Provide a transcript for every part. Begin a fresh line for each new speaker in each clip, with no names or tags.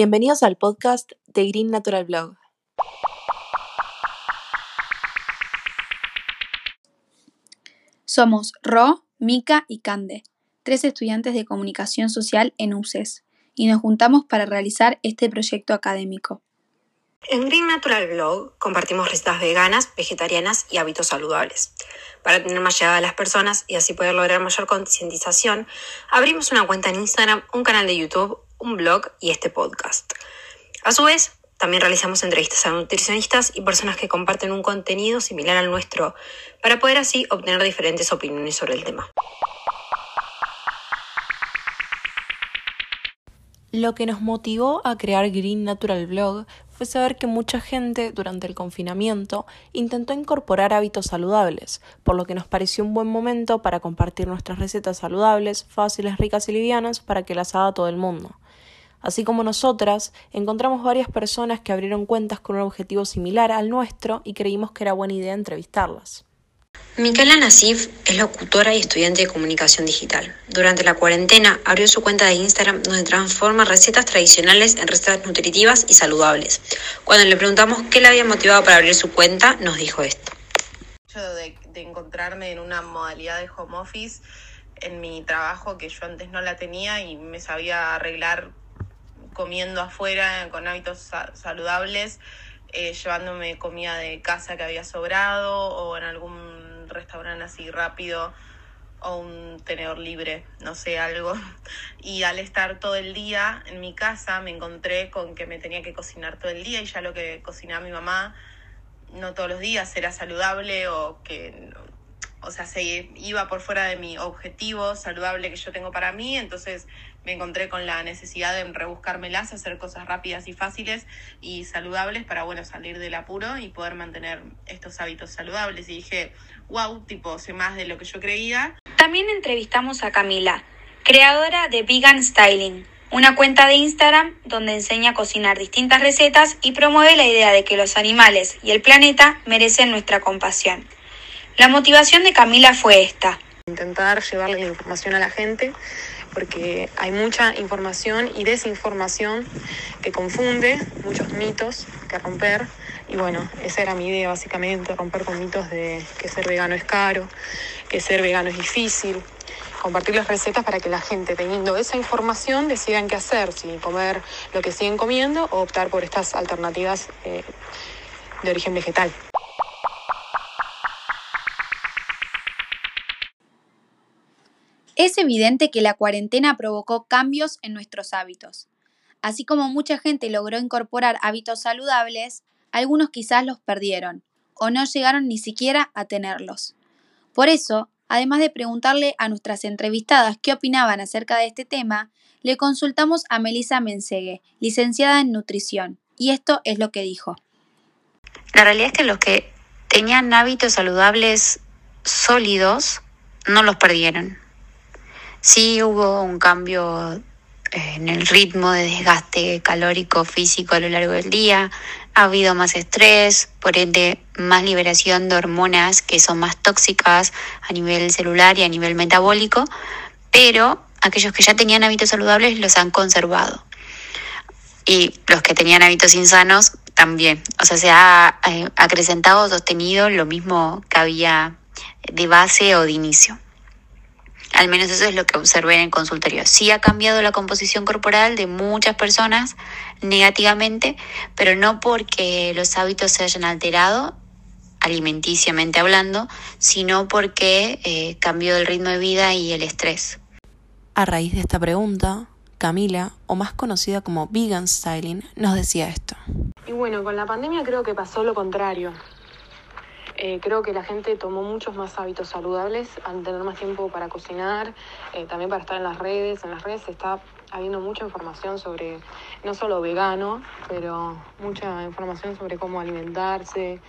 Bienvenidos al podcast de Green Natural Blog.
Somos Ro, Mika y Cande, tres estudiantes de comunicación social en UCES, y nos juntamos para realizar este proyecto académico.
En Green Natural Blog compartimos recetas veganas, vegetarianas y hábitos saludables. Para tener más llegada a las personas y así poder lograr mayor concientización, abrimos una cuenta en Instagram, un canal de YouTube, un blog y este podcast. A su vez, también realizamos entrevistas a nutricionistas y personas que comparten un contenido similar al nuestro para poder así obtener diferentes opiniones sobre el tema.
Lo que nos motivó a crear Green Natural Blog fue saber que mucha gente durante el confinamiento intentó incorporar hábitos saludables, por lo que nos pareció un buen momento para compartir nuestras recetas saludables, fáciles, ricas y livianas para que las haga todo el mundo. Así como nosotras, encontramos varias personas que abrieron cuentas con un objetivo similar al nuestro y creímos que era buena idea entrevistarlas.
Micaela Nasif es locutora y estudiante de comunicación digital. Durante la cuarentena abrió su cuenta de Instagram donde transforma recetas tradicionales en recetas nutritivas y saludables. Cuando le preguntamos qué le había motivado para abrir su cuenta, nos dijo esto.
De, de encontrarme en una modalidad de home office en mi trabajo que yo antes no la tenía y me sabía arreglar comiendo afuera con hábitos saludables, eh, llevándome comida de casa que había sobrado o en algún restaurante así rápido o un tenedor libre, no sé, algo. Y al estar todo el día en mi casa me encontré con que me tenía que cocinar todo el día y ya lo que cocinaba mi mamá no todos los días era saludable o que o sea, se iba por fuera de mi objetivo saludable que yo tengo para mí, entonces me encontré con la necesidad de rebuscármelas, hacer cosas rápidas y fáciles y saludables para, bueno, salir del apuro y poder mantener estos hábitos saludables. Y dije, wow, tipo, sé más de lo que yo creía.
También entrevistamos a Camila, creadora de Vegan Styling, una cuenta de Instagram donde enseña a cocinar distintas recetas y promueve la idea de que los animales y el planeta merecen nuestra compasión. La motivación de Camila fue esta.
Intentar llevarle la información a la gente porque hay mucha información y desinformación que confunde, muchos mitos que romper. Y bueno, esa era mi idea básicamente, romper con mitos de que ser vegano es caro, que ser vegano es difícil, compartir las recetas para que la gente, teniendo esa información, decidan qué hacer, si comer lo que siguen comiendo o optar por estas alternativas eh, de origen vegetal.
Es evidente que la cuarentena provocó cambios en nuestros hábitos. Así como mucha gente logró incorporar hábitos saludables, algunos quizás los perdieron o no llegaron ni siquiera a tenerlos. Por eso, además de preguntarle a nuestras entrevistadas qué opinaban acerca de este tema, le consultamos a Melissa Mensegue, licenciada en nutrición, y esto es lo que dijo.
La realidad es que los que tenían hábitos saludables sólidos no los perdieron Sí hubo un cambio eh, en el ritmo de desgaste calórico físico a lo largo del día, ha habido más estrés, por ende más liberación de hormonas que son más tóxicas a nivel celular y a nivel metabólico, pero aquellos que ya tenían hábitos saludables los han conservado. Y los que tenían hábitos insanos también. O sea, se ha eh, acrecentado, sostenido lo mismo que había de base o de inicio. Al menos eso es lo que observé en el consultorio. Sí ha cambiado la composición corporal de muchas personas negativamente, pero no porque los hábitos se hayan alterado, alimenticiamente hablando, sino porque eh, cambió el ritmo de vida y el estrés.
A raíz de esta pregunta, Camila, o más conocida como Vegan Styling, nos decía esto.
Y bueno, con la pandemia creo que pasó lo contrario. Eh, creo que la gente tomó muchos más hábitos saludables al tener más tiempo para cocinar, eh, también para estar en las redes. En las redes está habiendo mucha información sobre, no solo vegano, pero mucha información sobre cómo alimentarse.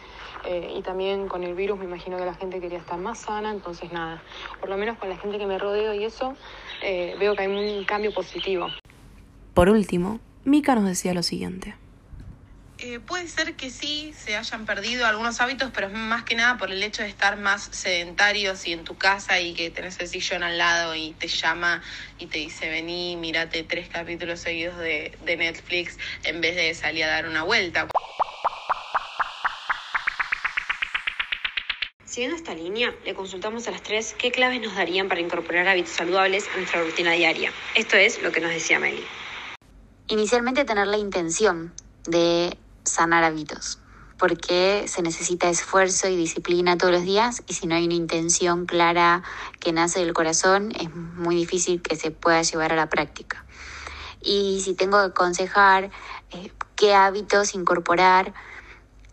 Eh, y también con el virus me imagino que la gente quería estar más sana, entonces nada, por lo menos con la gente que me rodeo y eso, veo que hay un cambio positivo.
Por último, Mika nos decía lo siguiente.
Eh, puede ser que sí se hayan perdido algunos hábitos, pero es más que nada por el hecho de estar más sedentarios y en tu casa y que tenés el sillón al lado y te llama y te dice vení, mírate tres capítulos seguidos de, de Netflix en vez de salir a dar una vuelta.
Siguiendo esta línea, le consultamos a las tres qué claves nos darían para incorporar hábitos saludables a nuestra rutina diaria. Esto es lo que nos decía Meli.
Inicialmente tener la intención de sanar hábitos, porque se necesita esfuerzo y disciplina todos los días y si no hay una intención clara que nace del corazón es muy difícil que se pueda llevar a la práctica. Y si tengo que aconsejar eh, qué hábitos incorporar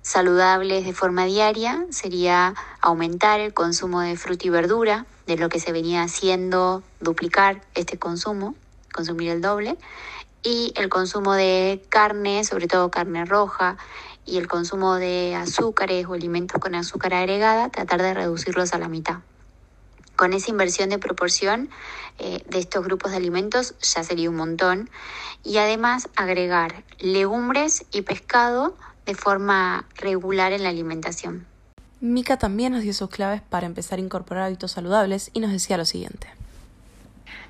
saludables de forma diaria, sería aumentar el consumo de fruta y verdura, de lo que se venía haciendo, duplicar este consumo, consumir el doble, y el consumo de carne, sobre todo carne roja, y el consumo de azúcares o alimentos con azúcar agregada, tratar de reducirlos a la mitad. Con esa inversión de proporción eh, de estos grupos de alimentos ya sería un montón. Y además agregar legumbres y pescado de forma regular en la alimentación.
Mika también nos dio sus claves para empezar a incorporar hábitos saludables y nos decía lo siguiente.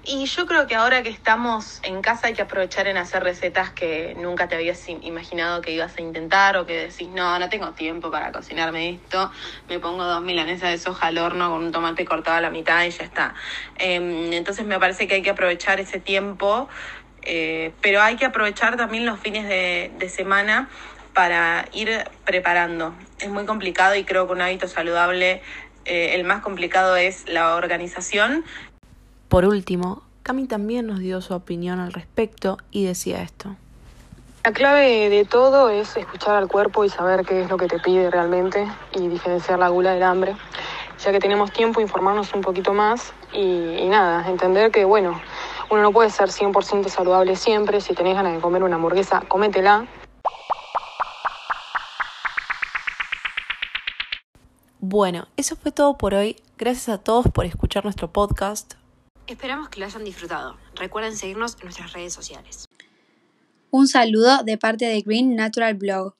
Y yo creo que ahora que estamos en casa hay que aprovechar en hacer recetas que nunca te habías imaginado que ibas a intentar o que decís, no, no tengo tiempo para cocinarme esto, me pongo dos milanesas de soja al horno con un tomate cortado a la mitad y ya está. Em, entonces me parece que hay que aprovechar ese tiempo, eh, pero hay que aprovechar también los fines de, semana para ir preparando. Es muy complicado y creo que un hábito saludable, eh, el más complicado es la organización
por último, Cami también nos dio su opinión al respecto y decía esto.
La clave de todo es escuchar al cuerpo y saber qué es lo que te pide realmente y diferenciar la gula del hambre. Ya que tenemos tiempo, informarnos un poquito más y, nada, entender que, bueno, uno no puede ser 100% saludable siempre. Si tenés ganas de comer una hamburguesa, cométela.
Bueno, eso fue todo por hoy. Gracias a todos por escuchar nuestro podcast.
Esperamos que lo hayan disfrutado. Recuerden seguirnos en nuestras redes sociales.
Un saludo de parte de Green Natural Blog.